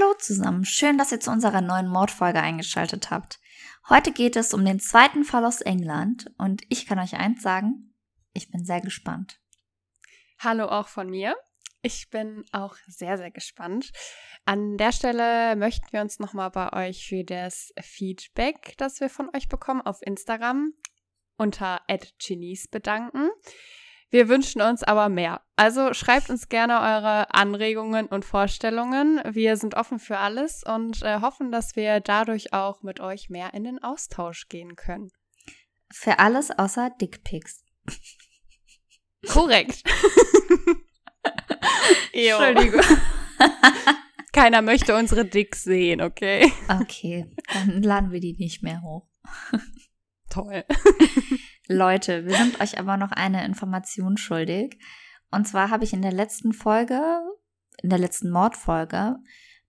Hallo zusammen, schön, dass ihr zu unserer neuen Mordfolge eingeschaltet habt. Heute geht es um den zweiten Fall aus England und ich kann euch eins sagen, ich bin sehr gespannt. Hallo auch von mir. Ich bin auch sehr, sehr gespannt. An der Stelle möchten wir uns nochmal bei euch für das Feedback, das wir von euch bekommen, auf Instagram unter @genies bedanken. Wir wünschen uns aber mehr. Also schreibt uns gerne eure Anregungen und Vorstellungen. Wir sind offen für alles und äh, hoffen, dass wir dadurch auch mit euch mehr in den Austausch gehen können. Für alles außer Dickpics. Korrekt. Entschuldigung. Keiner möchte unsere Dicks sehen, okay? Okay, dann laden wir die nicht mehr hoch. Toll. Leute, wir sind euch aber noch eine Information schuldig. Und zwar habe ich in der letzten Folge, in der letzten Mordfolge,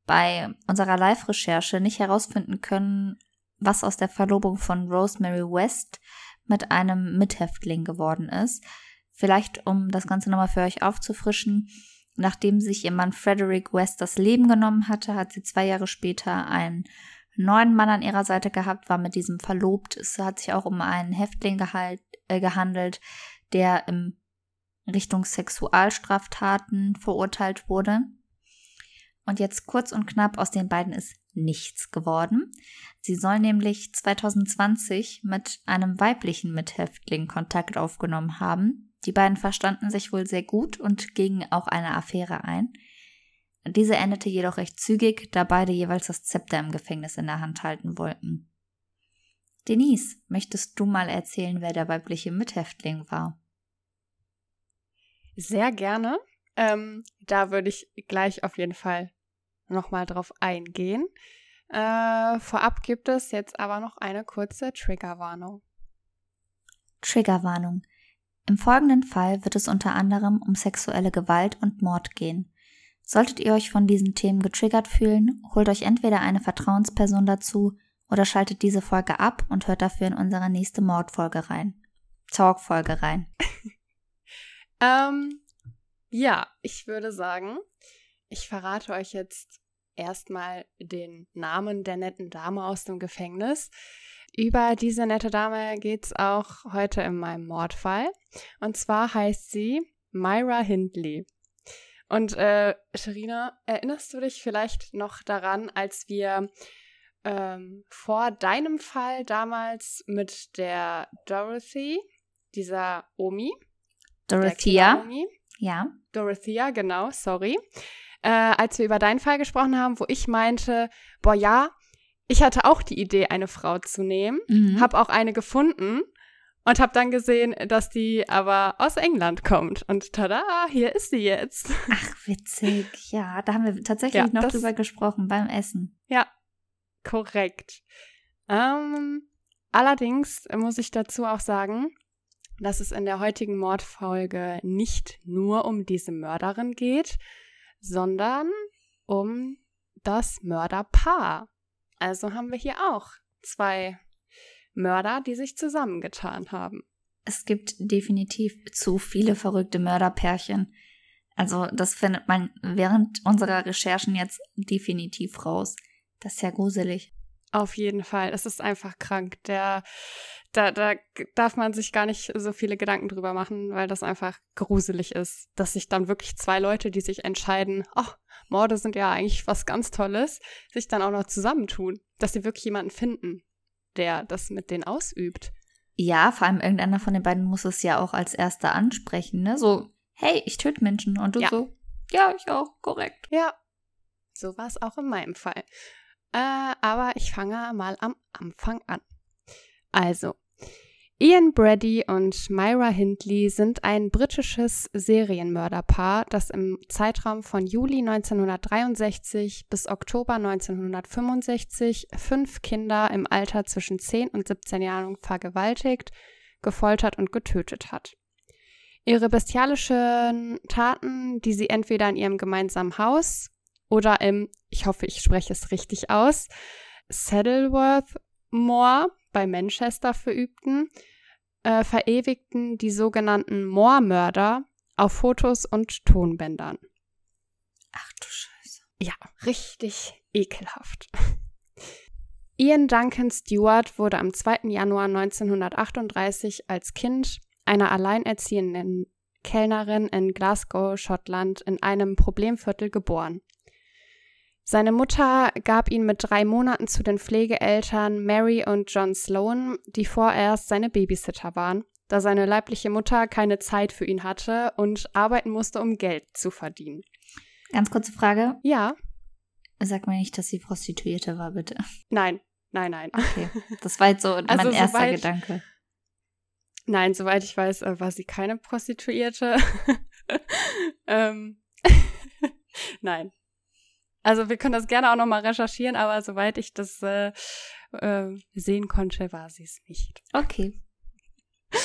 bei unserer Live-Recherche nicht herausfinden können, was aus der Verlobung von Rosemary West mit einem Mithäftling geworden ist. Vielleicht, um das Ganze nochmal für euch aufzufrischen, nachdem sich ihr Mann Frederick West das Leben genommen hatte, hat sie zwei Jahre später einen neuen Mann an ihrer Seite gehabt, war mit diesem verlobt. Es hat sich auch um einen Häftling gehalt, äh, gehandelt, der in Richtung Sexualstraftaten verurteilt wurde. Und jetzt kurz und knapp aus den beiden ist nichts geworden. Sie soll nämlich 2020 mit einem weiblichen Mithäftling Kontakt aufgenommen haben. Die beiden verstanden sich wohl sehr gut und gingen auch eine Affäre ein. Diese endete jedoch recht zügig, da beide jeweils das Zepter im Gefängnis in der Hand halten wollten. Denise, möchtest du mal erzählen, wer der weibliche Mithäftling war? Sehr gerne. Ähm, da würde ich gleich auf jeden Fall nochmal drauf eingehen. Äh, vorab gibt es jetzt aber noch eine kurze Triggerwarnung. Triggerwarnung. Im folgenden Fall wird es unter anderem um sexuelle Gewalt und Mord gehen. Solltet ihr euch von diesen Themen getriggert fühlen, holt euch entweder eine Vertrauensperson dazu oder schaltet diese Folge ab und hört dafür in unsere nächste Mordfolge rein. Talkfolge rein. ähm, ja, ich würde sagen, ich verrate euch jetzt erstmal den Namen der netten Dame aus dem Gefängnis. Über diese nette Dame geht es auch heute in meinem Mordfall. Und zwar heißt sie Myra Hindley. Und äh, Sharina, erinnerst du dich vielleicht noch daran, als wir ähm, vor deinem Fall damals mit der Dorothy, dieser Omi, Dorothea, ja, Dorothea, genau, sorry, äh, als wir über deinen Fall gesprochen haben, wo ich meinte, boah ja, ich hatte auch die Idee, eine Frau zu nehmen, mhm. habe auch eine gefunden und habe dann gesehen, dass die aber aus England kommt. Und tada, hier ist sie jetzt. Ach, witzig. Ja, da haben wir tatsächlich ja, noch das, drüber gesprochen beim Essen. Ja, korrekt. Ähm, allerdings muss ich dazu auch sagen, dass es in der heutigen Mordfolge nicht nur um diese Mörderin geht, sondern um das Mörderpaar. Also haben wir hier auch zwei Mörder, die sich zusammengetan haben. Es gibt definitiv zu viele verrückte Mörderpärchen. Also das findet man während unserer Recherchen jetzt definitiv raus. Das ist ja gruselig. Auf jeden Fall. Es ist einfach krank. Der, da, da darf man sich gar nicht so viele Gedanken drüber machen, weil das einfach gruselig ist, dass sich dann wirklich zwei Leute, die sich entscheiden, ach, Morde sind ja eigentlich was ganz Tolles, sich dann auch noch zusammentun, dass sie wirklich jemanden finden, der das mit denen ausübt. Ja, vor allem irgendeiner von den beiden muss es ja auch als erster ansprechen, ne? So, hey, ich töte Menschen. Und du ja. so, ja, ich auch, korrekt. Ja, so war es auch in meinem Fall. Äh, aber ich fange mal am Anfang an. Also, Ian Brady und Myra Hindley sind ein britisches Serienmörderpaar, das im Zeitraum von Juli 1963 bis Oktober 1965 fünf Kinder im Alter zwischen 10 und 17 Jahren vergewaltigt, gefoltert und getötet hat. Ihre bestialischen Taten, die sie entweder in ihrem gemeinsamen Haus oder im, ich hoffe, ich spreche es richtig aus, Saddleworth Moor bei Manchester verübten, äh, verewigten die sogenannten Moormörder auf Fotos und Tonbändern. Ach du Scheiße. ja, richtig ekelhaft. Ian Duncan Stewart wurde am 2. Januar 1938 als Kind einer alleinerziehenden Kellnerin in Glasgow, Schottland, in einem Problemviertel geboren. Seine Mutter gab ihn mit drei Monaten zu den Pflegeeltern Mary und John Sloan, die vorerst seine Babysitter waren, da seine leibliche Mutter keine Zeit für ihn hatte und arbeiten musste, um Geld zu verdienen. Ganz kurze Frage. Ja. Sag mir nicht, dass sie Prostituierte war, bitte. Nein, nein, nein. Okay. Das war jetzt so also mein erster soweit, Gedanke. Nein, soweit ich weiß, äh, war sie keine Prostituierte. ähm, nein. Also wir können das gerne auch nochmal recherchieren, aber soweit ich das äh, äh, sehen konnte, war sie es nicht. Okay.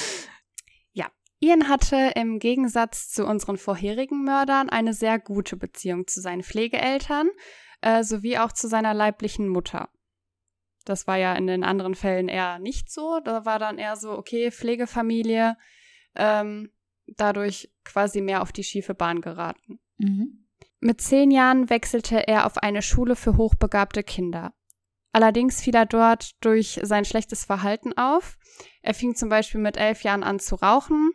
Ja. Ian hatte im Gegensatz zu unseren vorherigen Mördern eine sehr gute Beziehung zu seinen Pflegeeltern äh, sowie auch zu seiner leiblichen Mutter. Das war ja in den anderen Fällen eher nicht so. Da war dann eher so, okay, Pflegefamilie, ähm, dadurch quasi mehr auf die schiefe Bahn geraten. Mhm. Mit zehn Jahren wechselte er auf eine Schule für hochbegabte Kinder. Allerdings fiel er dort durch sein schlechtes Verhalten auf. Er fing zum Beispiel mit elf Jahren an zu rauchen.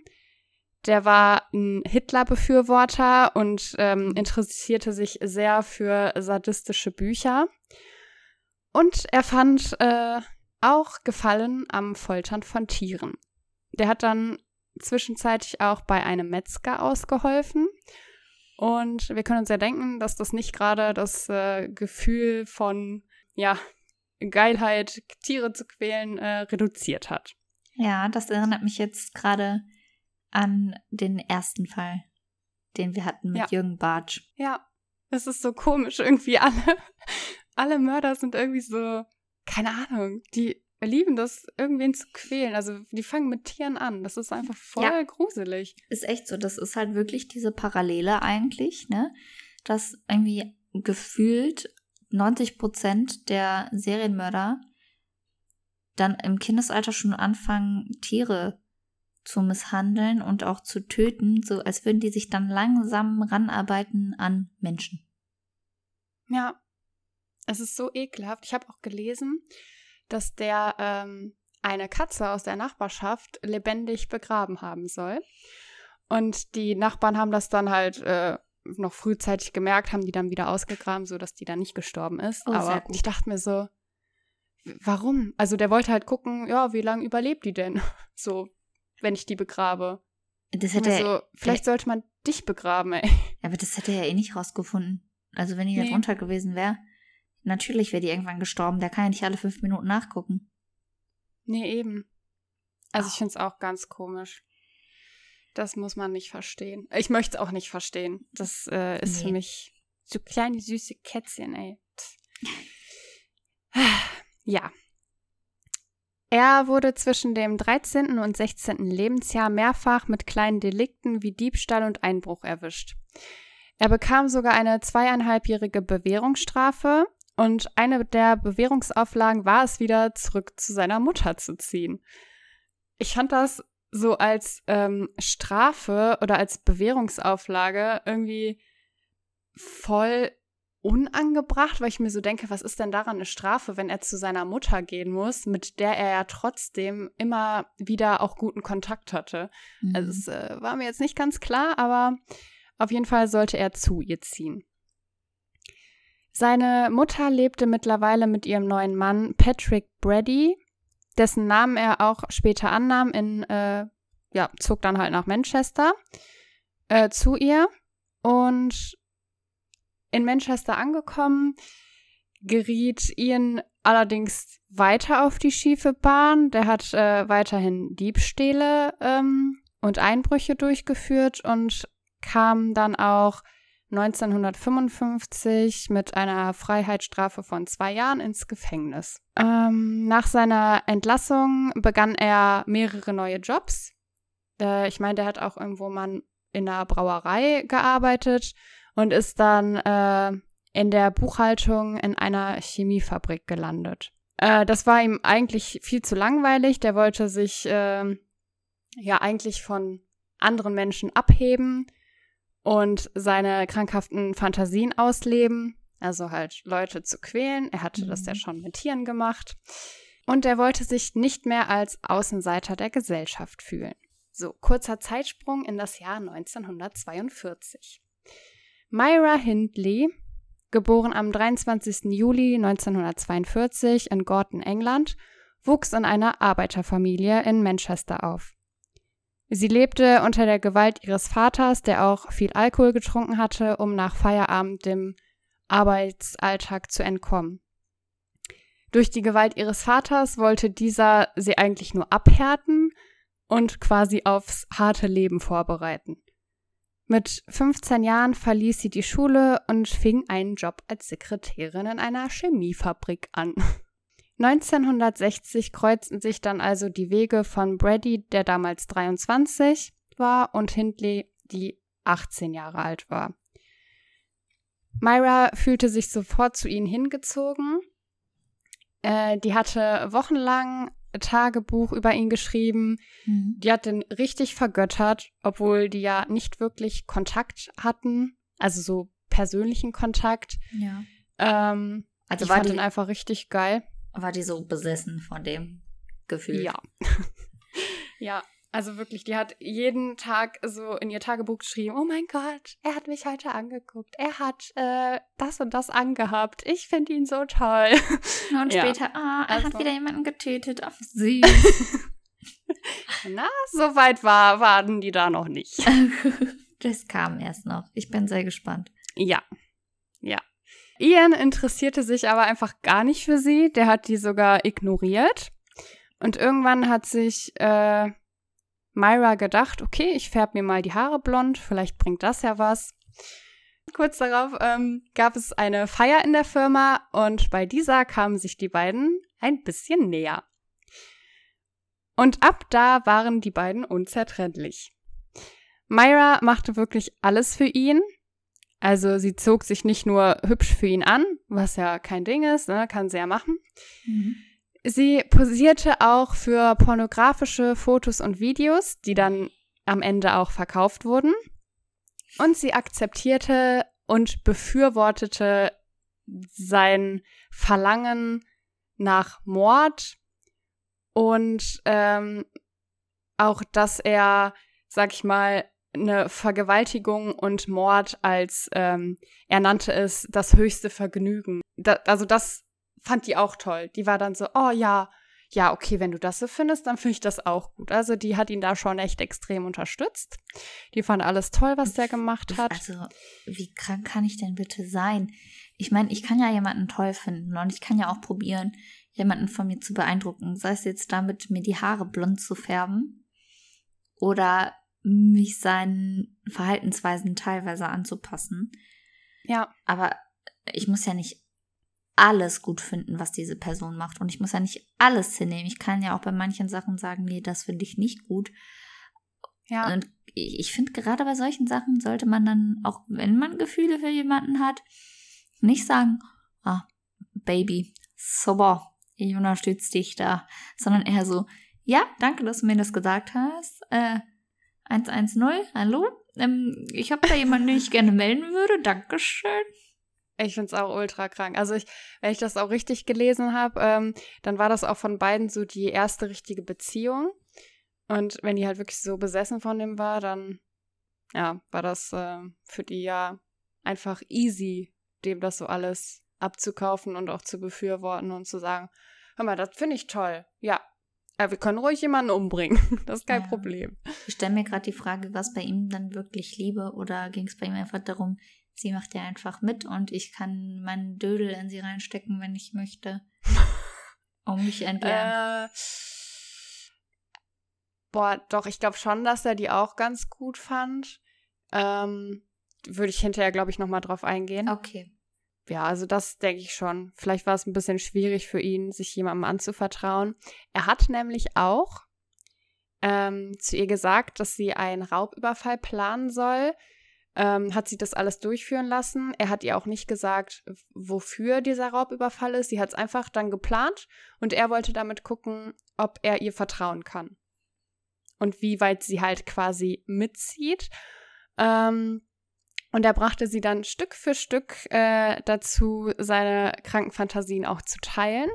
Der war ein Hitler-Befürworter und ähm, interessierte sich sehr für sadistische Bücher. Und er fand äh, auch Gefallen am Foltern von Tieren. Der hat dann zwischenzeitlich auch bei einem Metzger ausgeholfen. Und wir können uns ja denken, dass das nicht gerade das äh, Gefühl von, ja, Geilheit, Tiere zu quälen, äh, reduziert hat. Ja, das erinnert mich jetzt gerade an den ersten Fall, den wir hatten mit ja. Jürgen Bartsch. Ja, es ist so komisch irgendwie. Alle, alle Mörder sind irgendwie so, keine Ahnung, die lieben das, irgendwen zu quälen. Also die fangen mit Tieren an. Das ist einfach voll ja. gruselig. Ist echt so. Das ist halt wirklich diese Parallele eigentlich, ne? Dass irgendwie gefühlt 90 Prozent der Serienmörder dann im Kindesalter schon anfangen, Tiere zu misshandeln und auch zu töten, so als würden die sich dann langsam ranarbeiten an Menschen. Ja, es ist so ekelhaft. Ich habe auch gelesen, dass der ähm, eine Katze aus der Nachbarschaft lebendig begraben haben soll. Und die Nachbarn haben das dann halt äh, noch frühzeitig gemerkt, haben die dann wieder ausgegraben, sodass die dann nicht gestorben ist. Oh, Aber ich dachte mir so, warum? Also der wollte halt gucken, ja, wie lange überlebt die denn? So, wenn ich die begrabe. Das hätte also, er, vielleicht sollte man dich begraben, ey. Aber das hätte er ja eh nicht rausgefunden. Also wenn die nee. da drunter gewesen wäre, natürlich wäre die irgendwann gestorben. Der kann ja nicht alle fünf Minuten nachgucken. Nee, eben. Also oh. ich finde es auch ganz komisch. Das muss man nicht verstehen. Ich möchte es auch nicht verstehen. Das äh, ist nee. für mich so kleine süße Kätzchen, ey. ja, er wurde zwischen dem 13. und 16. Lebensjahr mehrfach mit kleinen Delikten wie Diebstahl und Einbruch erwischt. Er bekam sogar eine zweieinhalbjährige Bewährungsstrafe und eine der Bewährungsauflagen war es wieder, zurück zu seiner Mutter zu ziehen. Ich fand das so als ähm, Strafe oder als Bewährungsauflage irgendwie voll unangebracht, weil ich mir so denke, was ist denn daran eine Strafe, wenn er zu seiner Mutter gehen muss, mit der er ja trotzdem immer wieder auch guten Kontakt hatte. Mhm. Also es äh, war mir jetzt nicht ganz klar, aber auf jeden Fall sollte er zu ihr ziehen. Seine Mutter lebte mittlerweile mit ihrem neuen Mann Patrick Brady, dessen Namen er auch später annahm, in, äh, ja, zog dann halt nach Manchester äh, zu ihr. Und in Manchester angekommen, geriet Ian allerdings weiter auf die schiefe Bahn. Der hat äh, weiterhin Diebstähle ähm, und Einbrüche durchgeführt und kam dann auch 1955 mit einer Freiheitsstrafe von zwei Jahren ins Gefängnis. Ähm, nach seiner Entlassung begann er mehrere neue Jobs. Äh, ich meine, der hat auch irgendwo mal in einer Brauerei gearbeitet und ist dann äh, in der Buchhaltung in einer Chemiefabrik gelandet. Äh, das war ihm eigentlich viel zu langweilig. Der wollte sich äh, ja eigentlich von anderen Menschen abheben und seine krankhaften Fantasien ausleben. also halt Leute zu quälen. Er hatte Mhm. das ja schon mit Tieren gemacht. Und er wollte sich nicht mehr als Außenseiter der Gesellschaft fühlen. So, kurzer Zeitsprung in das Jahr 1942. Myra Hindley, geboren am 23. Juli 1942 in Gorton, England, wuchs in einer Arbeiterfamilie in Manchester auf. Sie lebte unter der Gewalt ihres Vaters, der auch viel Alkohol getrunken hatte, um nach Feierabend dem Arbeitsalltag zu entkommen. Durch die Gewalt ihres Vaters wollte dieser sie eigentlich nur abhärten und quasi aufs harte Leben vorbereiten. Mit 15 Jahren verließ sie die Schule und fing einen Job als Sekretärin in einer Chemiefabrik an. 1960 kreuzten sich dann also die Wege von Brady, der damals 23 war, und Hindley, die 18 Jahre alt war. Myra fühlte sich sofort zu ihnen hingezogen. Äh, die hatte wochenlang Tagebuch über ihn geschrieben. Mhm. Die hat den richtig vergöttert, obwohl die ja nicht wirklich Kontakt hatten, also so persönlichen Kontakt. Ja. Ähm, Also ich war fand die, den einfach richtig geil. War die so besessen von dem Gefühl? Ja. ja, also wirklich, die hat jeden Tag so in ihr Tagebuch geschrieben, oh mein Gott, er hat mich heute angeguckt, er hat äh, das und das angehabt, ich finde ihn so toll. Und Ja. später, ah, er hat Also- wieder jemanden getötet. Ach, süß. Na, so weit war, waren die da noch nicht. das kam erst noch. Ich bin sehr gespannt. Ja, ja. Ian interessierte sich aber einfach gar nicht für sie, der hat die sogar ignoriert. Und irgendwann hat sich äh, Myra gedacht, okay, ich färbe mir mal die Haare blond, vielleicht bringt das ja was. Kurz darauf ähm, gab es eine Feier in der Firma und bei dieser kamen sich die beiden ein bisschen näher. Und ab da waren die beiden unzertrennlich. Myra machte wirklich alles für ihn. Also sie zog sich nicht nur hübsch für ihn an, was ja kein Ding ist, ne, kann sie ja machen. Mhm. Sie posierte auch für pornografische Fotos und Videos, die dann am Ende auch verkauft wurden. Und sie akzeptierte und befürwortete sein Verlangen nach Mord und ähm, auch, dass er, sag ich mal, eine Vergewaltigung und Mord als, ähm, er nannte es das höchste Vergnügen. Da, also das fand die auch toll. Die war dann so, oh ja, ja, okay, wenn du das so findest, dann finde ich das auch gut. Also die hat ihn da schon echt extrem unterstützt. Die fand alles toll, was der gemacht hat. Also, wie krank kann ich denn bitte sein? Ich meine, ich kann ja jemanden toll finden und ich kann ja auch probieren, jemanden von mir zu beeindrucken. Sei es jetzt damit, mir die Haare blond zu färben oder mich seinen Verhaltensweisen teilweise anzupassen. Ja, Aber ich muss ja nicht alles gut finden, was diese Person macht. Und ich muss ja nicht alles hinnehmen. Ich kann ja auch bei manchen Sachen sagen, nee, das finde ich nicht gut. ja. Und ich ich finde, gerade bei solchen Sachen sollte man dann, auch wenn man Gefühle für jemanden hat, nicht sagen, ah, Baby, super, ich unterstütze dich da, sondern eher so, ja, danke, dass du mir das gesagt hast. Äh, 110, hallo? Ähm, ich habe da jemanden, den ich gerne melden würde. Dankeschön. Ich finde es auch ultra krank. Also ich, wenn ich das auch richtig gelesen habe, ähm, dann war das auch von beiden so die erste richtige Beziehung. Und wenn die halt wirklich so besessen von dem war, dann ja, war das äh, für die ja einfach easy, dem das so alles abzukaufen und auch zu befürworten und zu sagen, hör mal, das finde ich toll. Ja, ja, wir können ruhig jemanden umbringen. Das ist kein Ja. Problem. Ich stelle mir gerade die Frage, was bei ihm dann wirklich Liebe oder ging es bei ihm einfach darum, sie macht ja einfach mit und ich kann meinen Dödel in sie reinstecken, wenn ich möchte. Um mich entleeren. Äh, boah, doch, ich glaube schon, dass er die auch ganz gut fand. Ähm, würde ich hinterher, glaube ich, nochmal drauf eingehen. okay. Ja, also das denke ich schon. Vielleicht war es ein bisschen schwierig für ihn, sich jemandem anzuvertrauen. Er hat nämlich auch ähm, zu ihr gesagt, dass sie einen Raubüberfall planen soll. Ähm, hat sie das alles durchführen lassen. Er hat ihr auch nicht gesagt, wofür dieser Raubüberfall ist. Sie hat es einfach dann geplant und er wollte damit gucken, ob er ihr vertrauen kann. Und wie weit sie halt quasi mitzieht. Ähm, Und er brachte sie dann Stück für Stück äh, dazu, seine Krankenfantasien auch zu teilen.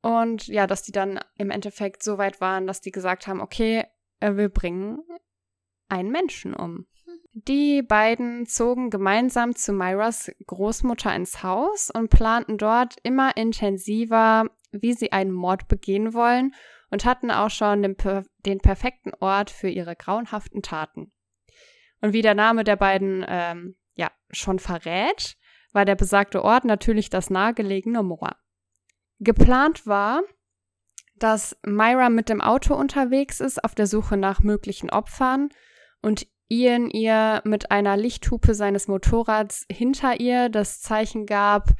Und ja, dass die dann im Endeffekt so weit waren, dass die gesagt haben, okay, äh, wir bringen einen Menschen um. Die beiden zogen gemeinsam zu Myras Großmutter ins Haus und planten dort immer intensiver, wie sie einen Mord begehen wollen und hatten auch schon den, den perfekten Ort für ihre grauenhaften Taten. Und wie der Name der beiden ähm, ja schon verrät, war der besagte Ort natürlich das nahegelegene Moor. Geplant war, dass Myra mit dem Auto unterwegs ist auf der Suche nach möglichen Opfern und Ian ihr mit einer Lichthupe seines Motorrads hinter ihr das Zeichen gab,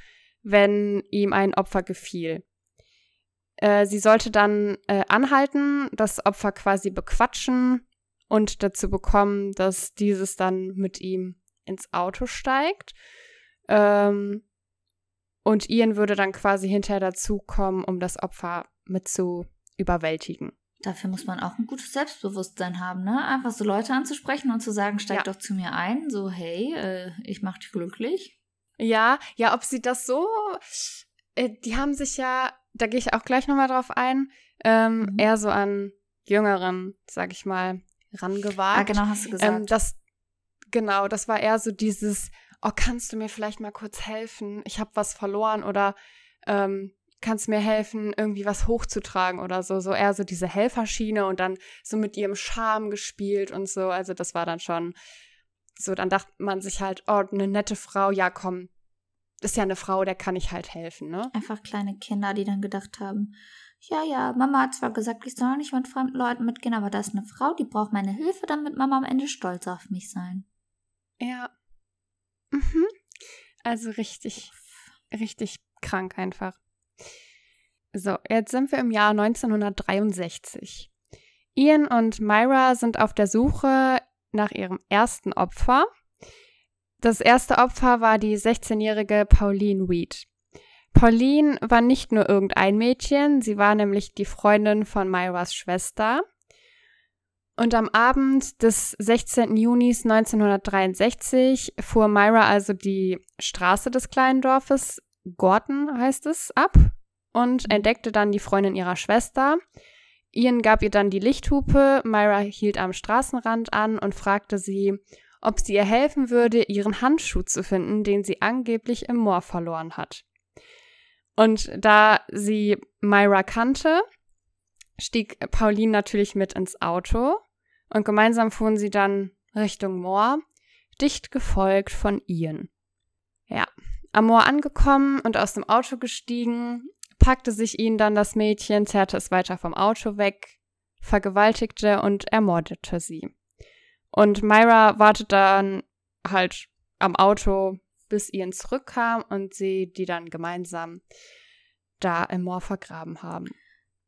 wenn ihm ein Opfer gefiel. Äh, sie sollte dann äh, anhalten, das Opfer quasi bequatschen und dazu bekommen, dass dieses dann mit ihm ins Auto steigt. Ähm, und Ian würde dann quasi hinterher dazukommen, um das Opfer mit zu überwältigen. Dafür muss man auch ein gutes Selbstbewusstsein haben, ne? Einfach so Leute anzusprechen und zu sagen, steig ja. doch zu mir ein, so hey, äh, ich mach dich glücklich. Ja, ja, ob sie das so, äh, die haben sich ja, da gehe ich auch gleich nochmal drauf ein, ähm, mhm. eher so an Jüngeren, sag ich mal, rangewagt. Ah, genau, hast du gesagt. Ähm, das, genau, das war eher so dieses, oh, kannst du mir vielleicht mal kurz helfen? Ich habe was verloren oder ähm, kannst du mir helfen, irgendwie was hochzutragen oder so. So eher so diese Helferschiene und dann so mit ihrem Charme gespielt und so. Also das war dann schon so, dann dachte man sich halt, oh, eine nette Frau, ja komm, ist ja eine Frau, der kann ich halt helfen, ne? Einfach kleine Kinder, die dann gedacht haben, ja, ja, Mama hat zwar gesagt, ich soll nicht mit fremden Leuten mitgehen, aber da ist eine Frau, die braucht meine Hilfe, damit Mama am Ende stolz auf mich sein. Ja. Mhm. Also richtig, richtig krank einfach. So, jetzt sind wir im Jahr 1963. Ian und Myra sind auf der Suche nach ihrem ersten Opfer. Das erste Opfer war die 16-jährige Pauline Weed. Pauline war nicht nur irgendein Mädchen, sie war nämlich die Freundin von Myras Schwester. Und am Abend des 16. Junis 1963 fuhr Myra also die Straße des kleinen Dorfes, Gorton heißt es, ab und entdeckte dann die Freundin ihrer Schwester. Ian gab ihr dann die Lichthupe, Myra hielt am Straßenrand an und fragte sie, ob sie ihr helfen würde, ihren Handschuh zu finden, den sie angeblich im Moor verloren hat. Und da sie Myra kannte, stieg Pauline natürlich mit ins Auto und gemeinsam fuhren sie dann Richtung Moor, dicht gefolgt von Ian. Ja, am Moor angekommen und aus dem Auto gestiegen, packte sich ihn dann das Mädchen, zerrte es weiter vom Auto weg, vergewaltigte und ermordete sie. Und Myra wartet dann halt am Auto, bis Ian zurückkam und sie die dann gemeinsam da im Moor vergraben haben.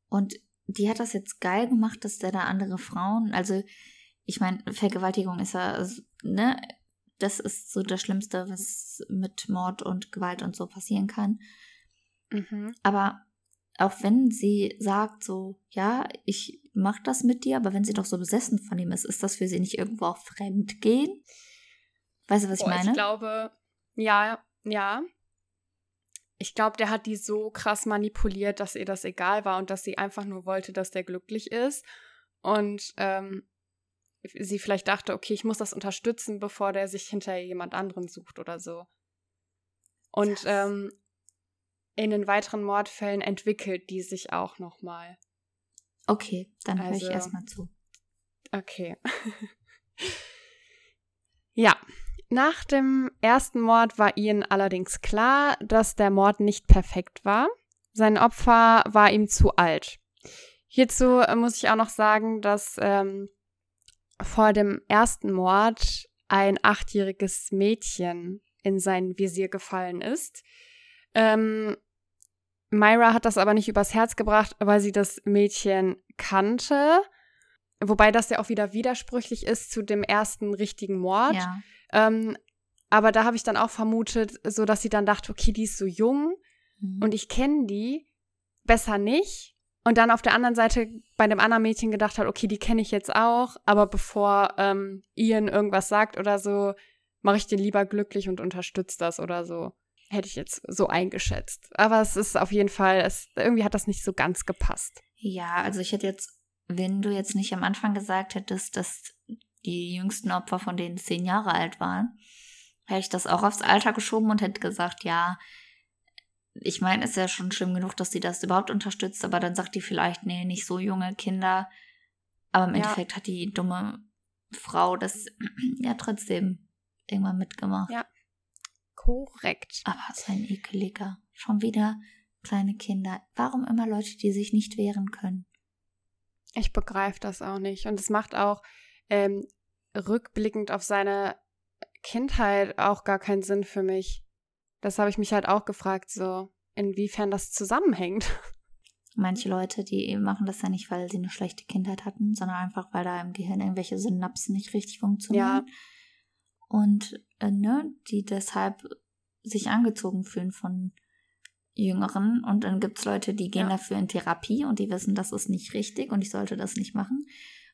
Und die hat das jetzt geil gemacht, dass der da andere Frauen, also ich meine, Vergewaltigung ist ja, ne, das ist so das Schlimmste, was mit Mord und Gewalt und so passieren kann. Mhm. Aber auch wenn sie sagt so, ja, ich mach das mit dir, aber wenn sie doch so besessen von ihm ist, ist das für sie nicht irgendwo auch Fremdgehen? Weißt du, was Boah, ich meine? Ich glaube, ja, ja. Ich glaube, der hat die so krass manipuliert, dass ihr das egal war und dass sie einfach nur wollte, dass der glücklich ist. Und ähm, sie vielleicht dachte, okay, ich muss das unterstützen, bevor der sich hinter jemand anderen sucht oder so. Und ähm, in den weiteren Mordfällen entwickelt die sich auch nochmal. Okay, dann höre ich also erstmal zu. Okay. ja, nach dem ersten Mord war Ian allerdings klar, dass der Mord nicht perfekt war. Sein Opfer war ihm zu alt. Hierzu muss ich auch noch sagen, dass ähm, vor dem ersten Mord ein achtjähriges Mädchen in sein Visier gefallen ist. Ähm, Myra hat das aber nicht übers Herz gebracht, weil sie das Mädchen kannte. Wobei das ja auch wieder widersprüchlich ist zu dem ersten richtigen Mord. Ja. Ähm, aber da habe ich dann auch vermutet, so dass sie dann dachte, okay, die ist so jung mhm. und ich kenne die, besser nicht. Und dann auf der anderen Seite bei dem anderen Mädchen gedacht hat, okay, die kenne ich jetzt auch, aber bevor ähm, Ian irgendwas sagt oder so, mache ich den lieber glücklich und unterstütze das oder so. Hätte ich jetzt so eingeschätzt. Aber es ist auf jeden Fall, es, irgendwie hat das nicht so ganz gepasst. Ja, also ich hätte jetzt, wenn du jetzt nicht am Anfang gesagt hättest, dass die jüngsten Opfer von denen zehn Jahre alt waren, hätte ich das auch aufs Alter geschoben und hätte gesagt, ja, ich meine, ist ja schon schlimm genug, dass sie das überhaupt unterstützt, aber dann sagt die vielleicht, nee, nicht so junge Kinder. Aber im ja. Endeffekt hat die dumme Frau das ja trotzdem irgendwann mitgemacht. Ja. Korrekt. Aber so ein ekeliger. Schon wieder kleine Kinder. Warum immer Leute, die sich nicht wehren können? Ich begreife das auch nicht. Und es macht auch ähm, rückblickend auf seine Kindheit auch gar keinen Sinn für mich. Das habe ich mich halt auch gefragt, so inwiefern das zusammenhängt. Manche Leute, die machen das ja nicht, weil sie eine schlechte Kindheit hatten, sondern einfach, weil da im Gehirn irgendwelche Synapsen nicht richtig funktionieren. Ja. Und äh, ne, die deshalb sich angezogen fühlen von Jüngeren. Und dann gibt es Leute, die gehen ja. dafür in Therapie und die wissen, das ist nicht richtig und ich sollte das nicht machen.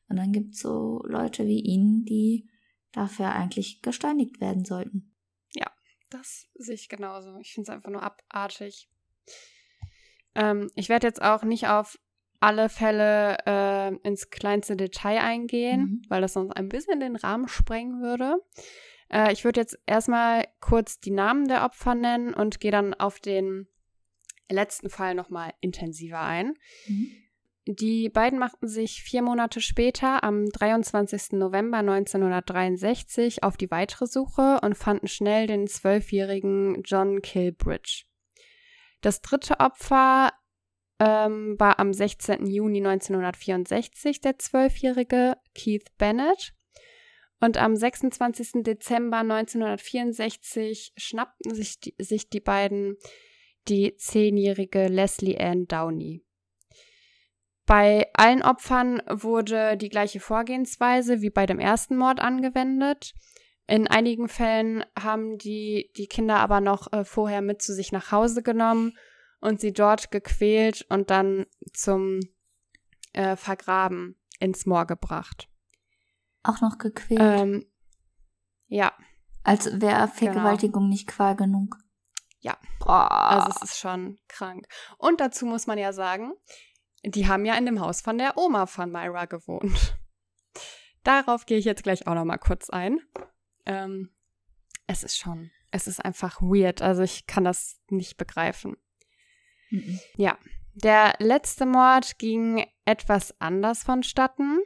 Und dann gibt es so Leute wie ihn, die dafür eigentlich gesteinigt werden sollten. Ja, das sehe ich genauso. Ich finde es einfach nur abartig. Ähm, ich werde jetzt auch nicht auf alle Fälle äh, ins kleinste Detail eingehen, mhm. weil das sonst ein bisschen den Rahmen sprengen würde. Äh, ich würde jetzt erstmal kurz die Namen der Opfer nennen und gehe dann auf den letzten Fall nochmal intensiver ein. Mhm. Die beiden machten sich vier Monate später, am 23. November 1963, auf die weitere Suche und fanden schnell den zwölfjährigen John Kilbridge. Das dritte Opfer ähm, war am 16. Juni 1964 der zwölfjährige Keith Bennett. Und am 26. Dezember 1964 schnappten sich die, sich die beiden die zehnjährige Leslie Ann Downey. Bei allen Opfern wurde die gleiche Vorgehensweise wie bei dem ersten Mord angewendet. In einigen Fällen haben die, die Kinder aber noch äh, vorher mit zu sich nach Hause genommen und sie dort gequält und dann zum äh, Vergraben ins Moor gebracht. Auch noch gequält? Ähm, ja. Als wäre Vergewaltigung genau. nicht Qual genug. Ja. Boah. Also es ist schon krank. Und dazu muss man ja sagen, die haben ja in dem Haus von der Oma von Myra gewohnt. Darauf gehe ich jetzt gleich auch noch mal kurz ein. Ähm, es ist schon, es ist einfach weird. Also ich kann das nicht begreifen. Mhm. Ja, der letzte Mord ging etwas anders vonstatten.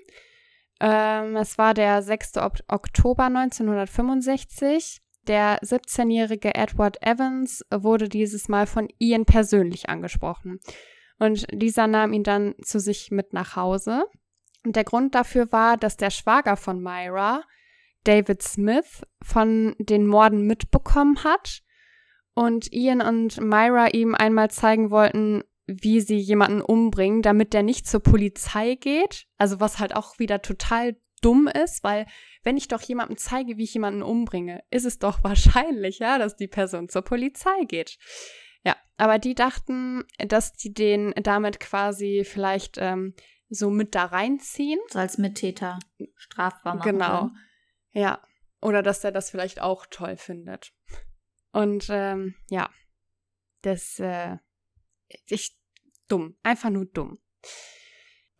Ähm, es war der 6. Oktober 1965. Der 17-jährige Edward Evans wurde dieses Mal von Ian persönlich angesprochen. Und dieser nahm ihn dann zu sich mit nach Hause. Und der Grund dafür war, dass der Schwager von Myra, David Smith, von den Morden mitbekommen hat und Ian und Myra ihm einmal zeigen wollten, wie sie jemanden umbringen, damit der nicht zur Polizei geht. Also was halt auch wieder total dumm ist, weil wenn ich doch jemandem zeige, wie ich jemanden umbringe, ist es doch wahrscheinlich, ja, dass die Person zur Polizei geht. Ja, aber die dachten, dass die den damit quasi vielleicht ähm, so mit da reinziehen. So als Mittäter strafbar machen. Genau. Ja. Oder dass der das vielleicht auch toll findet. Und ähm, ja, das, äh, ich, dumm, einfach nur dumm.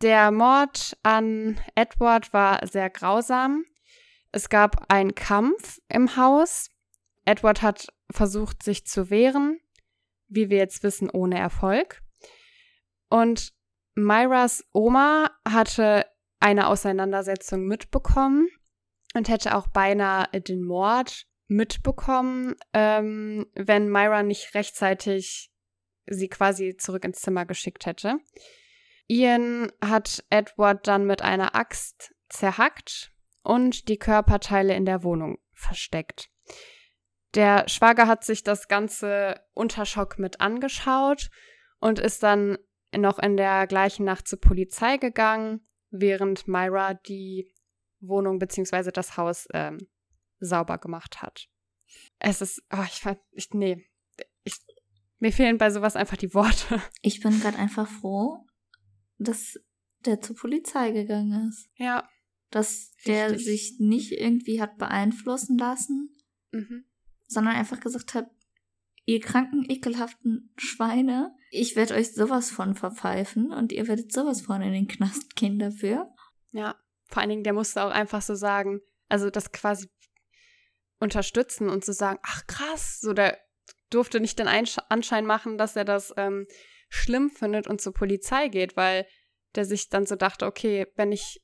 Der Mord an Edward war sehr grausam. Es gab einen Kampf im Haus. Edward hat versucht, sich zu wehren wie wir jetzt wissen, ohne Erfolg. Und Myras Oma hatte eine Auseinandersetzung mitbekommen und hätte auch beinahe den Mord mitbekommen, ähm, wenn Myra nicht rechtzeitig sie quasi zurück ins Zimmer geschickt hätte. Ian hat Edward dann mit einer Axt zerhackt und die Körperteile in der Wohnung versteckt. Der Schwager hat sich das Ganze unter Schock mit angeschaut und ist dann noch in der gleichen Nacht zur Polizei gegangen, während Myra die Wohnung bzw. das Haus ähm, sauber gemacht hat. Es ist, oh, ich fand, ich, nee, ich, mir fehlen bei sowas einfach die Worte. Ich bin gerade einfach froh, dass der zur Polizei gegangen ist. Ja. Dass der Richtig. sich nicht irgendwie hat beeinflussen lassen Mhm. sondern einfach gesagt hat, ihr kranken, ekelhaften Schweine, ich werde euch sowas von verpfeifen und ihr werdet sowas von in den Knast gehen dafür. Ja, vor allen Dingen, der musste auch einfach so sagen, also das quasi unterstützen und zu so sagen, ach krass, so der durfte nicht den Einsch Anschein machen, dass er das ähm, schlimm findet und zur Polizei geht, weil der sich dann so dachte, okay, wenn ich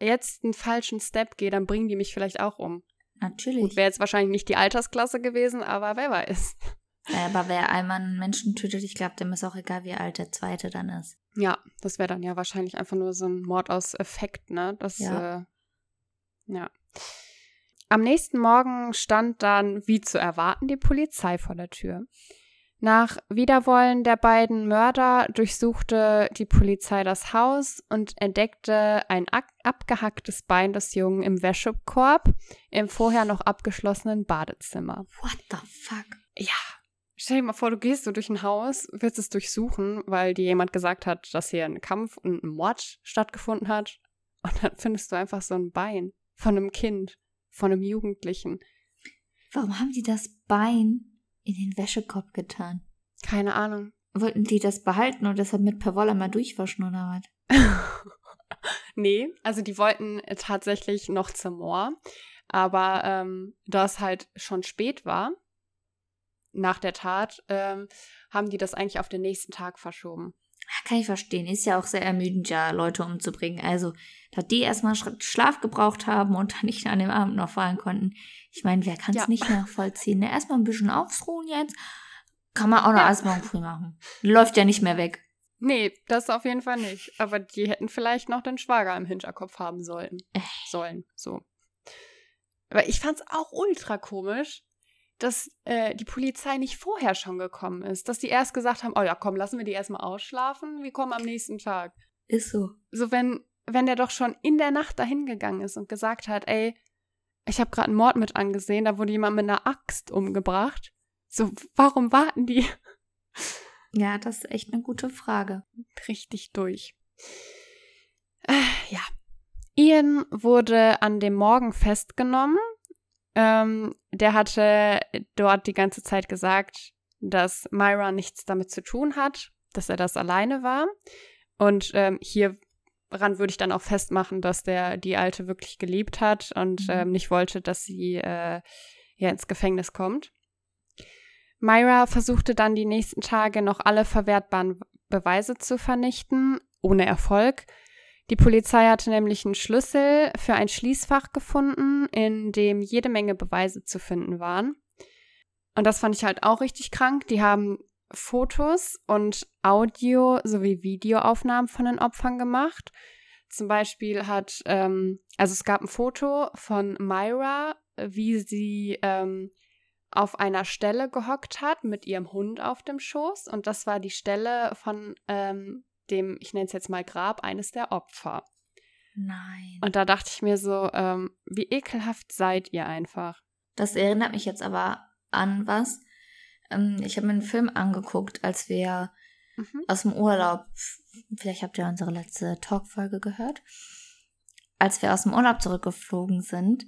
jetzt einen falschen Step gehe, dann bringen die mich vielleicht auch um. Natürlich. Gut, wäre jetzt wahrscheinlich nicht die Altersklasse gewesen, aber wer weiß. Ja, aber wer einmal einen Menschen tötet, ich glaube, dem ist auch egal, wie alt der zweite dann ist. Ja, das wäre dann ja wahrscheinlich einfach nur so ein Mord aus Effekt, ne? Das, Ja. Äh, ja. Am nächsten Morgen stand dann, wie zu erwarten, die Polizei vor der Tür. Nach Wiederwollen der beiden Mörder durchsuchte die Polizei das Haus und entdeckte ein abgehacktes Bein des Jungen im Wäschekorb im vorher noch abgeschlossenen Badezimmer. What the fuck? Ja. Stell dir mal vor, du gehst so durch ein Haus, willst es durchsuchen, weil dir jemand gesagt hat, dass hier ein Kampf und ein Mord stattgefunden hat. Und dann findest du einfach so ein Bein von einem Kind, von einem Jugendlichen. Warum haben die das Bein in den Wäschekorb getan? Keine Ahnung. Wollten die das behalten und deshalb mit Perwolla mal durchwaschen oder was? nee, also die wollten tatsächlich noch zum Moor. Aber ähm, da es halt schon spät war, nach der Tat, ähm, haben die das eigentlich auf den nächsten Tag verschoben. Kann ich verstehen. Ist ja auch sehr ermüdend, ja, Leute umzubringen. Also, dass die erstmal Sch- Schlaf gebraucht haben und dann nicht an dem Abend noch fahren konnten. Ich meine, wer kann es Ja. nicht nachvollziehen? Ne? Erstmal ein bisschen ausruhen jetzt. Kann man auch noch Ja. alles morgen früh machen. Läuft ja nicht mehr weg. Nee, das auf jeden Fall nicht. Aber die hätten vielleicht noch den Schwager im Hinterkopf haben sollten. Äh. Sollen, so. Aber ich fand's auch ultra komisch, dass äh, die Polizei nicht vorher schon gekommen ist. Dass die erst gesagt haben, oh ja, komm, lassen wir die erstmal ausschlafen, wir kommen am nächsten Tag. Ist so. So, wenn, wenn der doch schon in der Nacht dahin gegangen ist und gesagt hat, ey, ich habe gerade einen Mord mit angesehen, da wurde jemand mit einer Axt umgebracht. So, warum warten die Ja, das ist echt eine gute Frage. richtig durch? Äh, ja. Ian wurde an dem Morgen festgenommen. Ähm, der hatte dort die ganze Zeit gesagt, dass Myra nichts damit zu tun hat, dass er das alleine war. Und ähm, hieran würde ich dann auch festmachen, dass der die Alte wirklich geliebt hat und Mhm. ähm, nicht wollte, dass sie äh, ja ins Gefängnis kommt. Myra versuchte dann die nächsten Tage noch alle verwertbaren Beweise zu vernichten, ohne Erfolg. Die Polizei hatte nämlich einen Schlüssel für ein Schließfach gefunden, in dem jede Menge Beweise zu finden waren. Und das fand ich halt auch richtig krank. Die haben Fotos und Audio- sowie Videoaufnahmen von den Opfern gemacht. Zum Beispiel hat, ähm, also es gab ein Foto von Myra, wie sie ähm, auf einer Stelle gehockt hat mit ihrem Hund auf dem Schoß. Und das war die Stelle von ähm, dem, ich nenne es jetzt mal Grab, eines der Opfer. Nein. Und da dachte ich mir so, ähm, wie ekelhaft seid ihr einfach. Das erinnert mich jetzt aber an was. Ähm, ich habe mir einen Film angeguckt, als wir Mhm. aus dem Urlaub, vielleicht habt ihr unsere letzte Talkfolge gehört, als wir aus dem Urlaub zurückgeflogen sind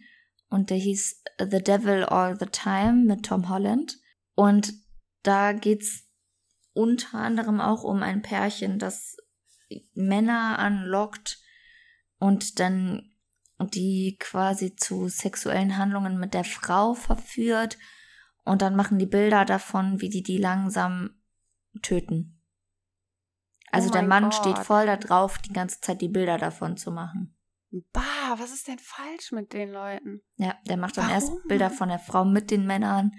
und der hieß The Devil All the Time mit Tom Holland und da geht's unter anderem auch um ein Pärchen, das Männer anlockt und dann die quasi zu sexuellen Handlungen mit der Frau verführt und dann machen die Bilder davon, wie die die langsam töten. Also Oh der Mann steht Gott. voll da drauf, die ganze Zeit die Bilder davon zu machen. Bah, was ist denn falsch mit den Leuten? Ja, der macht dann erst Warum? Bilder von der Frau mit den Männern,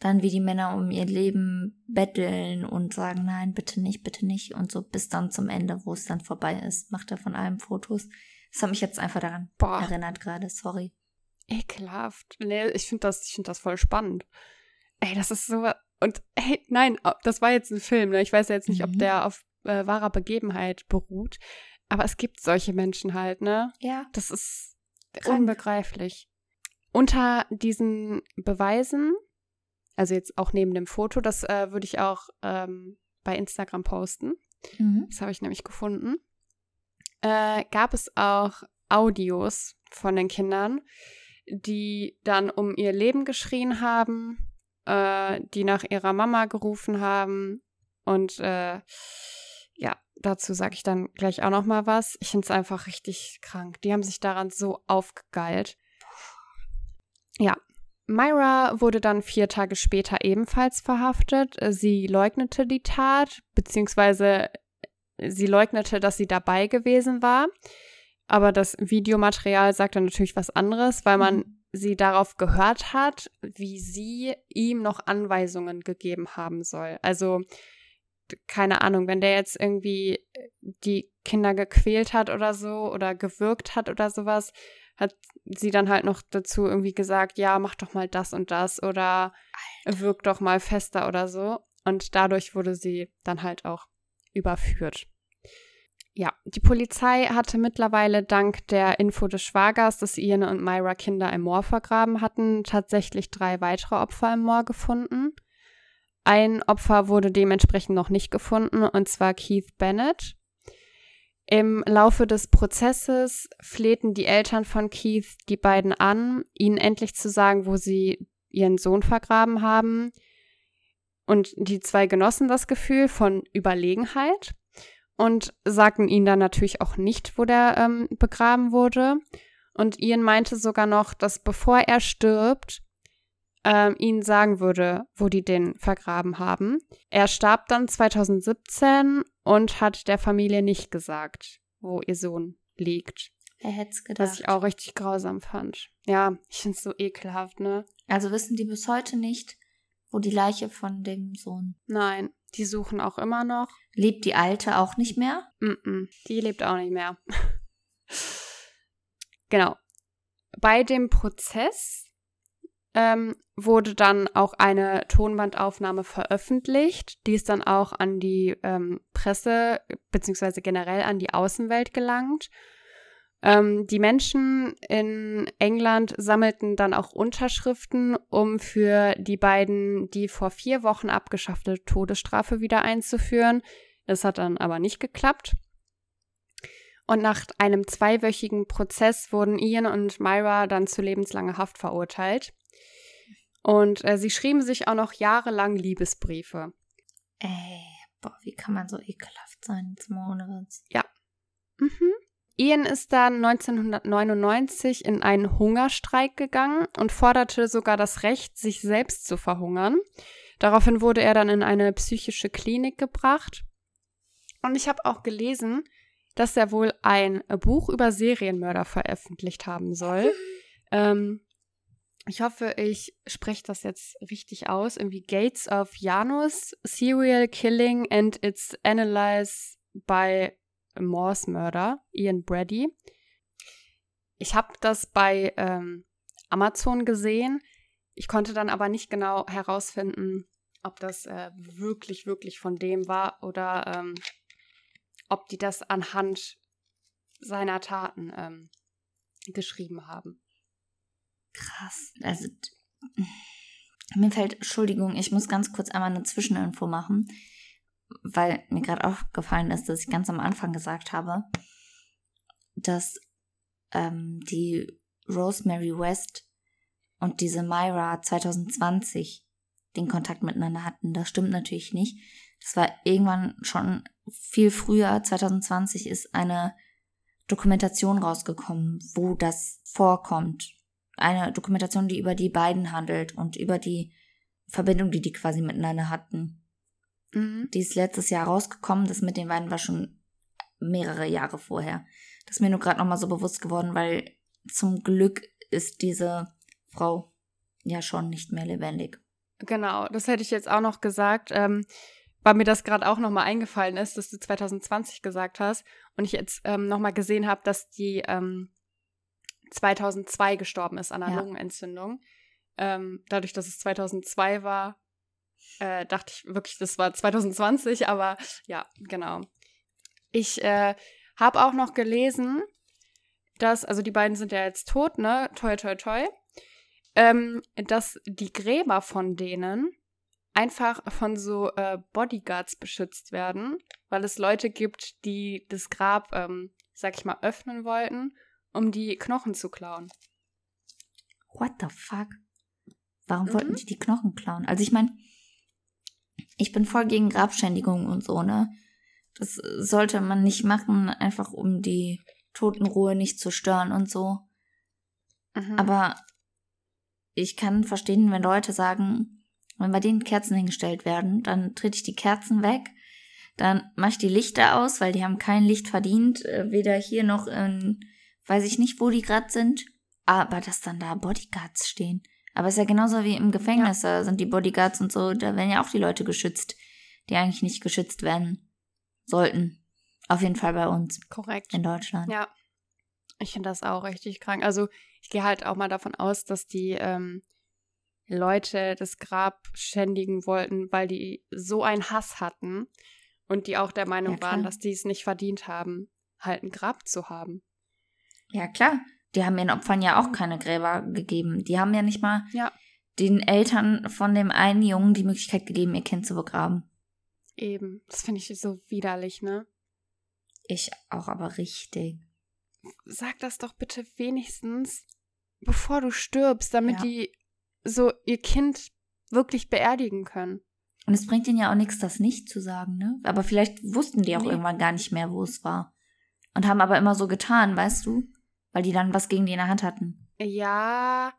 dann wie die Männer um ihr Leben betteln und sagen, nein, bitte nicht, bitte nicht und so bis dann zum Ende, wo es dann vorbei ist, macht er von allem Fotos. Das hat mich jetzt einfach daran Boah, erinnert gerade, sorry. ekelhaft. Nee, ich finde das, ich finde das voll spannend. Ey, das ist so. Und hey, nein, das war jetzt ein Film, ne? Ich weiß ja jetzt nicht, ob Mhm. der auf äh, wahrer Begebenheit beruht. Aber es gibt solche Menschen halt, ne? Ja. Das ist Krank. unbegreiflich. Unter diesen Beweisen, also jetzt auch neben dem Foto, das äh, würde ich auch ähm, bei Instagram posten. Mhm. Das habe ich nämlich gefunden. Äh, gab es auch Audios von den Kindern, die dann um ihr Leben geschrien haben, äh, die nach ihrer Mama gerufen haben. Und äh, ja, dazu sage ich dann gleich auch noch mal was. Ich finde es einfach richtig krank. Die haben sich daran so aufgegeilt. Ja, Myra wurde dann vier Tage später ebenfalls verhaftet. Sie leugnete die Tat, beziehungsweise sie leugnete, dass sie dabei gewesen war. Aber das Videomaterial sagte natürlich was anderes, weil man mhm. sie darauf gehört hat, wie sie ihm noch Anweisungen gegeben haben soll. Also keine Ahnung, wenn der jetzt irgendwie die Kinder gequält hat oder so oder gewürgt hat oder sowas, hat sie dann halt noch dazu irgendwie gesagt, ja, mach doch mal das und das oder Alter. wirk doch mal fester oder so. Und dadurch wurde sie dann halt auch überführt. Ja, die Polizei hatte mittlerweile dank der Info des Schwagers, dass Ian und Myra Kinder im Moor vergraben hatten, tatsächlich drei weitere Opfer im Moor gefunden. Ein Opfer wurde dementsprechend noch nicht gefunden, und zwar Keith Bennett. Im Laufe des Prozesses flehten die Eltern von Keith die beiden an, ihnen endlich zu sagen, wo sie ihren Sohn vergraben haben. Und die zwei genossen das Gefühl von Überlegenheit und sagten ihnen dann natürlich auch nicht, wo der ähm, begraben wurde. Und Ian meinte sogar noch, dass bevor er stirbt, ähm, ihnen sagen würde, wo die den vergraben haben. Er starb dann 2017 und hat der Familie nicht gesagt, wo ihr Sohn liegt. Wer hätte es gedacht? Was ich auch richtig grausam fand. Ja, ich finde es so ekelhaft, ne? Also wissen die bis heute nicht, wo die Leiche von dem Sohn. Nein, die suchen auch immer noch. Lebt die Alte auch nicht mehr? Mm, -mm die lebt auch nicht mehr. genau. Bei dem Prozess ähm, wurde dann auch eine Tonbandaufnahme veröffentlicht. Die ist dann auch an die ähm, Presse beziehungsweise generell an die Außenwelt gelangt. Ähm, die Menschen in England sammelten dann auch Unterschriften, um für die beiden die vor vier Wochen abgeschaffte Todesstrafe wieder einzuführen. Das hat dann aber nicht geklappt. Und nach einem zweiwöchigen Prozess wurden Ian und Myra dann zu lebenslanger Haft verurteilt. Und äh, sie schrieben sich auch noch jahrelang Liebesbriefe. Ey, boah, wie kann man so ekelhaft sein, jetzt mal ohne Witz. Ja. Mhm. Ian ist dann 1999 in einen Hungerstreik gegangen und forderte sogar das Recht, sich selbst zu verhungern. Daraufhin wurde er dann in eine psychische Klinik gebracht. Und ich habe auch gelesen, dass er wohl ein Buch über Serienmörder veröffentlicht haben soll. ähm, ich hoffe, ich spreche das jetzt richtig aus. Irgendwie Gates of Janus, Serial Killing and its Analyze by Morse Murder, Ian Brady. Ich habe das bei ähm, Amazon gesehen. Ich konnte dann aber nicht genau herausfinden, ob das äh, wirklich, wirklich von dem war oder ähm, ob die das anhand seiner Taten ähm, geschrieben haben. Krass. Also, mir fällt, Entschuldigung, ich muss ganz kurz einmal eine Zwischeninfo machen weil mir gerade aufgefallen ist, dass ich ganz am Anfang gesagt habe, dass ähm, die Rosemary West und diese Myra 2020 den Kontakt miteinander hatten. Das stimmt natürlich nicht. Das war irgendwann schon viel früher, 2020 ist eine Dokumentation rausgekommen, wo das vorkommt. Eine Dokumentation, die über die beiden handelt und über die Verbindung, die die quasi miteinander hatten. Mhm. Die ist letztes Jahr rausgekommen. Das mit den Weinen war schon mehrere Jahre vorher. Das ist mir nur gerade nochmal so bewusst geworden, weil zum Glück ist diese Frau ja schon nicht mehr lebendig. Genau, das hätte ich jetzt auch noch gesagt, ähm, weil mir das gerade auch nochmal eingefallen ist, dass du 2020 gesagt hast und ich jetzt ähm, nochmal gesehen habe, dass die ähm, 2002 gestorben ist an einer ja. Lungenentzündung. Ähm, dadurch, dass es 2002 war, äh, dachte ich wirklich, das war 2020, aber ja, genau. Ich äh, habe auch noch gelesen, dass, also die beiden sind ja jetzt tot, ne? Toi, toi, toi. Ähm, dass die Gräber von denen einfach von so äh, Bodyguards beschützt werden, weil es Leute gibt, die das Grab, ähm, sag ich mal, öffnen wollten, um die Knochen zu klauen. what the fuck? Warum wollten Mhm. die die Knochen klauen? Also ich meine, ich bin voll gegen Grabschändigung und so, ne? Das sollte man nicht machen, einfach um die Totenruhe nicht zu stören und so. Mhm. Aber ich kann verstehen, wenn Leute sagen, wenn bei denen Kerzen hingestellt werden, dann trete ich die Kerzen weg, dann mache ich die Lichter aus, weil die haben kein Licht verdient, äh, weder hier noch in, weiß ich nicht, wo die gerade sind, aber dass dann da Bodyguards stehen. Aber es ist ja genauso wie im Gefängnis, da sind die Bodyguards und so, da werden ja auch die Leute geschützt, die eigentlich nicht geschützt werden sollten. Auf jeden Fall bei uns Korrekt. in Deutschland. Ja, ich finde das auch richtig krank. Also ich gehe halt auch mal davon aus, dass die ähm, Leute das Grab schändigen wollten, weil die so einen Hass hatten und die auch der Meinung Ja, waren, dass die es nicht verdient haben, halt ein Grab zu haben. Ja, klar. Die haben ihren Opfern ja auch keine Gräber gegeben. Die haben ja nicht mal Ja. den Eltern von dem einen Jungen die Möglichkeit gegeben, ihr Kind zu begraben. Eben. Das finde ich so widerlich, ne? Ich auch aber richtig. Sag das doch bitte wenigstens, bevor du stirbst, damit Ja. die so ihr Kind wirklich beerdigen können. Und es bringt ihnen ja auch nichts, das nicht zu sagen, ne? Aber vielleicht wussten die auch Nee. irgendwann gar nicht mehr, wo es war. Und haben aber immer so getan, weißt du? Weil die dann was gegen die in der Hand hatten. Ja,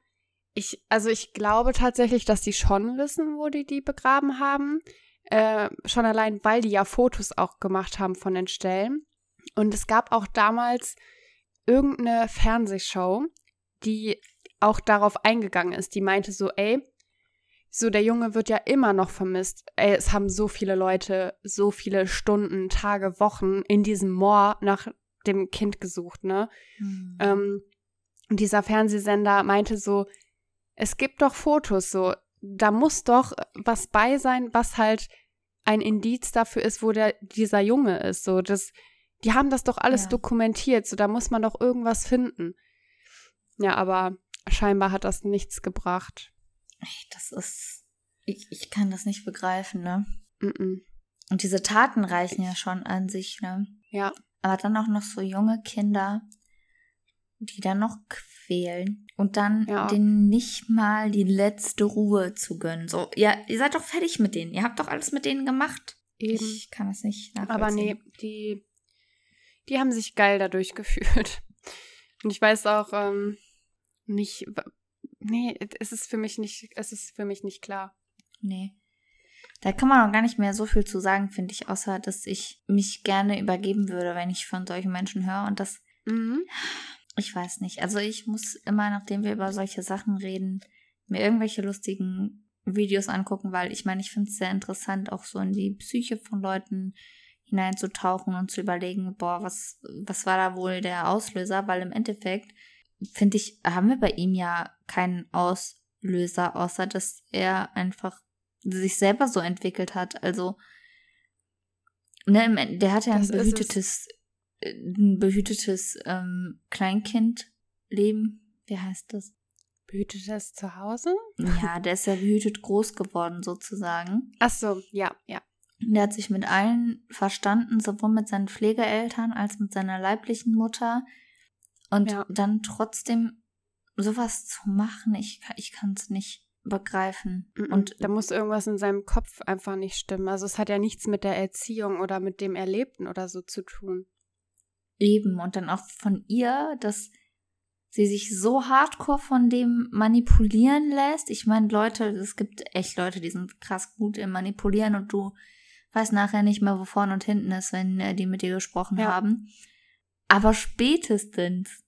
ich, also ich glaube tatsächlich, dass die schon wissen, wo die die begraben haben. Äh, schon allein, weil die ja Fotos auch gemacht haben von den Stellen. Und es gab auch damals irgendeine Fernsehshow, die auch darauf eingegangen ist. Die meinte so, ey, so der Junge wird ja immer noch vermisst. Ey, es haben so viele Leute, so viele Stunden, Tage, Wochen in diesem Moor nach dem Kind gesucht, ne? Ähm, und dieser Fernsehsender meinte so, es gibt doch Fotos, so, da muss doch was bei sein, was halt ein Indiz dafür ist, wo der, dieser Junge ist. So, das, die haben das doch alles Ja. dokumentiert, so da muss man doch irgendwas finden. Ja, aber scheinbar hat das nichts gebracht. Das ist. Ich, ich kann das nicht begreifen, ne? Mm-mm. Und diese Taten reichen ja schon an sich, ne? Ja, Aber dann auch noch so junge Kinder, die dann noch quälen und dann Ja. denen nicht mal die letzte Ruhe zu gönnen. So, ja, ihr seid doch fertig mit denen. Ihr habt doch alles mit denen gemacht. eben. Ich kann das nicht nachvollziehen. Aber nee, die, die haben sich geil dadurch gefühlt. Und ich weiß auch ähm, nicht, nee, es ist für mich nicht, es ist für mich nicht klar. Nee. Da kann man auch gar nicht mehr so viel zu sagen, finde ich, außer dass ich mich gerne übergeben würde, wenn ich von solchen Menschen höre. Und das, Mhm. ich weiß nicht. Also ich muss immer, nachdem wir über solche Sachen reden, mir irgendwelche lustigen Videos angucken, weil ich meine, ich finde es sehr interessant, auch so in die Psyche von Leuten hineinzutauchen und zu überlegen, boah, was, was war da wohl der Auslöser? Weil im Endeffekt, finde ich, haben wir bei ihm ja keinen Auslöser, außer dass er einfach sich selber so entwickelt hat. Also, ne, der hat ja ein Das es. behütetes, äh, ein behütetes ähm, Kleinkindleben. Wie heißt das? Behütet das zu Hause? Ja, der ist ja behütet groß geworden, sozusagen. Ach so, ja, ja. Der hat sich mit allen verstanden, sowohl mit seinen Pflegeeltern als mit seiner leiblichen Mutter. Und Ja. dann trotzdem sowas zu machen, ich, ich kann es nicht begreifen. Und da muss irgendwas in seinem Kopf einfach nicht stimmen. Also es hat ja nichts mit der Erziehung oder mit dem Erlebten oder so zu tun. eben, und dann auch von ihr, dass sie sich so hardcore von dem manipulieren lässt. Ich meine, Leute, es gibt echt Leute, die sind krass gut im Manipulieren und du weißt nachher nicht mehr, wo vorne und hinten ist, wenn äh, die mit dir gesprochen Ja. haben. Aber spätestens,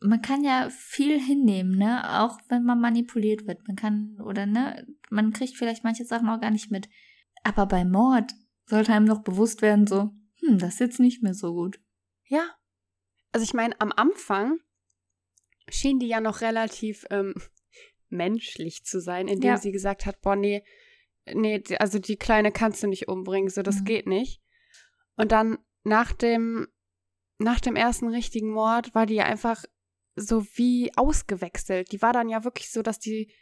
man kann ja viel hinnehmen, ne? Auch wenn man manipuliert wird. Man kann, oder ne, man kriegt vielleicht manche Sachen auch gar nicht mit. Aber bei Mord sollte einem noch bewusst werden, so, hm, das ist jetzt nicht mehr so gut. Ja. Also ich meine, am Anfang schien die ja noch relativ ähm, menschlich zu sein, indem Ja. sie gesagt hat, boah, nee, nee, also die Kleine kannst du nicht umbringen, so das Mhm. geht nicht. Und dann nach dem, nach dem ersten richtigen Mord war die ja einfach so wie ausgewechselt. Die war dann ja wirklich so, dass die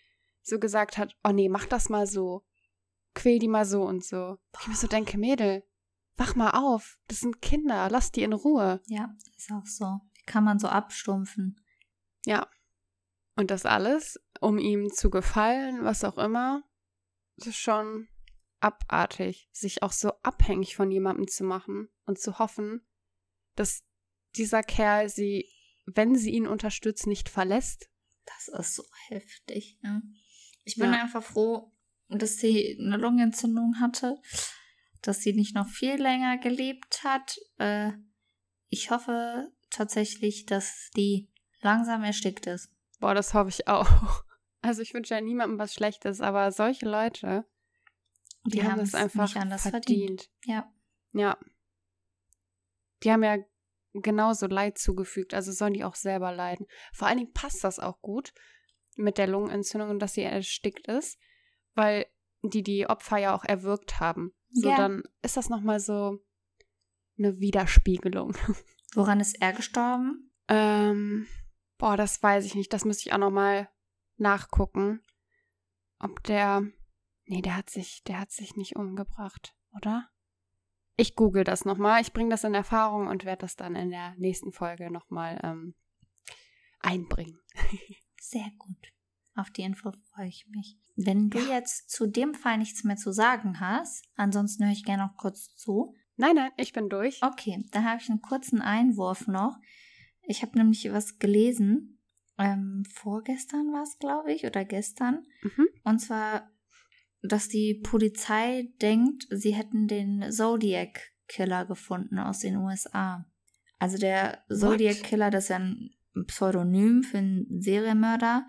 so gesagt hat, oh nee, mach das mal so. Quäl die mal so und so. Ich mir so denke, Mädel, wach mal auf. Das sind Kinder, lass die in Ruhe. Ja, ist auch so. Die kann man so abstumpfen. Ja. Und das alles, um ihm zu gefallen, was auch immer, das ist schon abartig, sich auch so abhängig von jemandem zu machen und zu hoffen, dass dieser Kerl sie, wenn sie ihn unterstützt, nicht verlässt. Das ist so heftig. Ne? Ich bin ja. einfach froh, dass sie eine Lungenentzündung hatte, dass sie nicht noch viel länger gelebt hat. Äh, ich hoffe tatsächlich, dass die langsam erstickt ist. Boah, das hoffe ich auch. Also ich wünsche ja niemandem was Schlechtes, aber solche Leute, die, die haben es einfach verdient. verdient. Ja. Ja. Die haben ja genauso Leid zugefügt, also sollen die auch selber leiden. Vor allen Dingen passt das auch gut mit der Lungenentzündung und dass sie erstickt ist, weil die die Opfer ja auch erwürgt haben. So, ja. dann ist das nochmal so eine Widerspiegelung. Woran ist er gestorben? Ähm, boah, das weiß ich nicht. Das müsste ich auch nochmal nachgucken. Ob der. Nee, der hat sich, der hat sich nicht umgebracht, oder? Ich google das nochmal. Ich bringe das in Erfahrung und werde das dann in der nächsten Folge nochmal ähm, einbringen. Sehr gut. Auf die Info freue ich mich. Wenn du ja. jetzt zu dem Fall nichts mehr zu sagen hast, ansonsten höre ich gerne noch kurz zu. Nein, nein, ich bin durch. Okay, dann habe ich einen kurzen Einwurf noch. Ich habe nämlich was gelesen. Ähm, vorgestern war es, glaube ich, oder gestern. Mhm. Und zwar, dass die Polizei denkt, sie hätten den Zodiac Killer gefunden aus den USA. Also der Zodiac Killer, das ist ja ein Pseudonym für einen Serienmörder,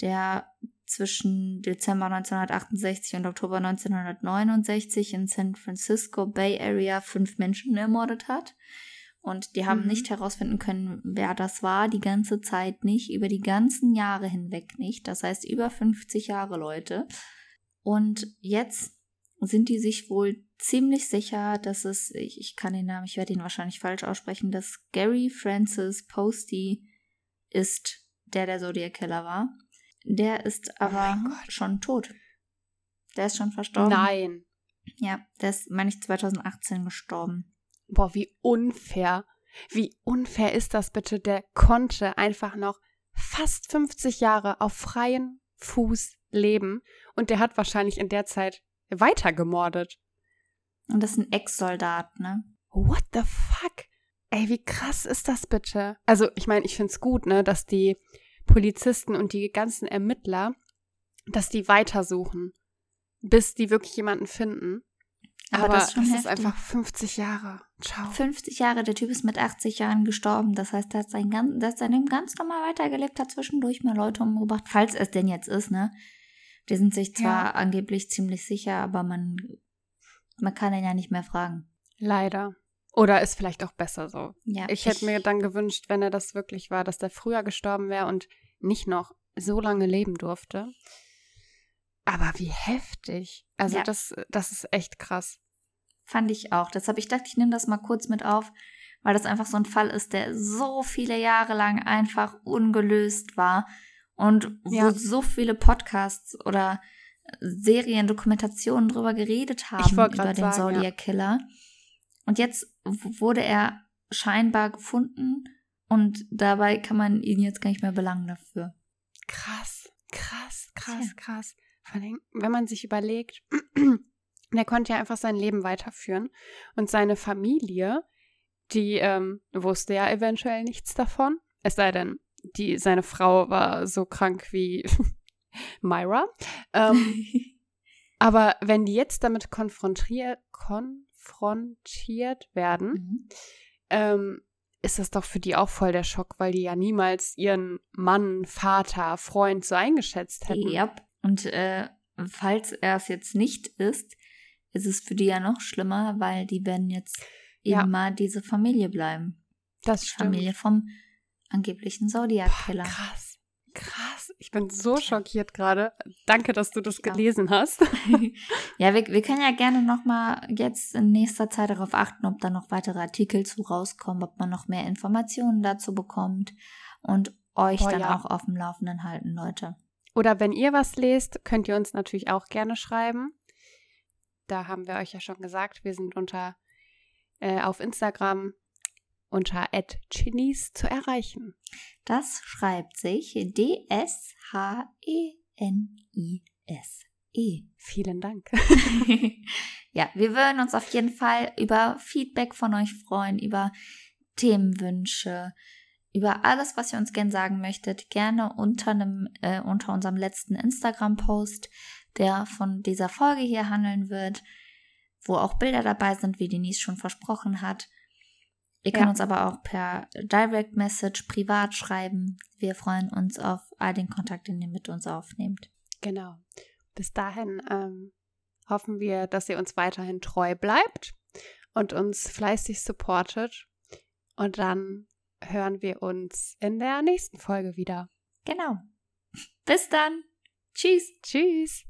der zwischen Dezember 1968 und Oktober 1969 in San Francisco Bay Area fünf Menschen ermordet hat. Und die haben mhm. nicht herausfinden können, wer das war, die ganze Zeit nicht, über die ganzen Jahre hinweg nicht. Das heißt über 50 Jahre, Leute. Und jetzt sind die sich wohl ziemlich sicher, dass es, ich, ich kann den Namen, ich werde ihn wahrscheinlich falsch aussprechen, dass Gary Francis Posty ist, der der Zodiac Killer war. Der ist oh aber oh schon tot. Der ist schon verstorben. Nein. Ja, der ist, meine ich, 2018 gestorben. Boah, wie unfair. Wie unfair ist das bitte? Der konnte einfach noch fast 50 Jahre auf freien Fuß leben und der hat wahrscheinlich in der Zeit weiter gemordet. Und das ist ein Ex-Soldat, ne? What the fuck? Ey, wie krass ist das bitte? Also, ich meine, ich finde es gut, ne, dass die Polizisten und die ganzen Ermittler, dass die weitersuchen, bis die wirklich jemanden finden. Aber, Aber das, das ist einfach 50 Jahre. Ciao. 50 Jahre, der Typ ist mit 80 Jahren gestorben. Das heißt, er hat sein, ganz, er hat sein Leben ganz normal weitergelebt, hat zwischendurch mal Leute umgebracht, falls es denn jetzt ist, ne? Die sind sich zwar ja. angeblich ziemlich sicher, aber man, man kann ihn ja nicht mehr fragen. Leider. Oder ist vielleicht auch besser so. Ja, ich hätte mir dann gewünscht, wenn er das wirklich war, dass der früher gestorben wäre und nicht noch so lange leben durfte. Aber wie heftig. Also ja. das, das ist echt krass. Fand ich auch. Deshalb ich dachte, ich nehme das mal kurz mit auf, weil das einfach so ein Fall ist, der so viele Jahre lang einfach ungelöst war und wo ja. so viele Podcasts oder Serien, Dokumentationen drüber geredet haben über den sagen, Zodiac Killer. Ja. Und jetzt wurde er scheinbar gefunden und dabei kann man ihn jetzt gar nicht mehr belangen dafür. Krass, krass, krass, ja. krass. Vor allem, wenn man sich überlegt, der konnte ja einfach sein Leben weiterführen und seine Familie, die ähm, wusste ja eventuell nichts davon. Es sei denn, die, seine Frau war so krank wie Myra. Ähm, aber wenn die jetzt damit konfrontiert, kon konfrontiert werden, mhm. ähm, ist das doch für die auch voll der Schock, weil die ja niemals ihren Mann, Vater, Freund so eingeschätzt hätten. Ja, und äh, falls er es jetzt nicht ist, ist es für die ja noch schlimmer, weil die werden jetzt ja. immer diese Familie bleiben. Das stimmt. Familie vom angeblichen Zodiac-Killer. Krass. Krass, ich bin so schockiert gerade. Danke, dass du das gelesen hast. ja, wir, wir können ja gerne nochmal jetzt in nächster Zeit darauf achten, ob da noch weitere Artikel zu rauskommen, ob man noch mehr Informationen dazu bekommt und euch oh, dann ja. auch auf dem Laufenden halten, Leute. Oder wenn ihr was lest, könnt ihr uns natürlich auch gerne schreiben. Da haben wir euch ja schon gesagt, wir sind unter äh, auf Instagram unter @genies zu erreichen. Das schreibt sich D-S-H-E-N-I-S. E. Vielen Dank. ja, wir würden uns auf jeden Fall über Feedback von euch freuen, über Themenwünsche, über alles, was ihr uns gern sagen möchtet, gerne unter einem, äh, unter unserem letzten Instagram-Post, der von dieser Folge hier handeln wird, wo auch Bilder dabei sind, wie Denise schon versprochen hat. Ihr könnt ja. uns aber auch per Direct Message privat schreiben. Wir freuen uns auf all den Kontakt, den ihr mit uns aufnehmt. Genau. Bis dahin ähm, hoffen wir, dass ihr uns weiterhin treu bleibt und uns fleißig supportet. Und dann hören wir uns in der nächsten Folge wieder. Genau. Bis dann. Tschüss. Tschüss.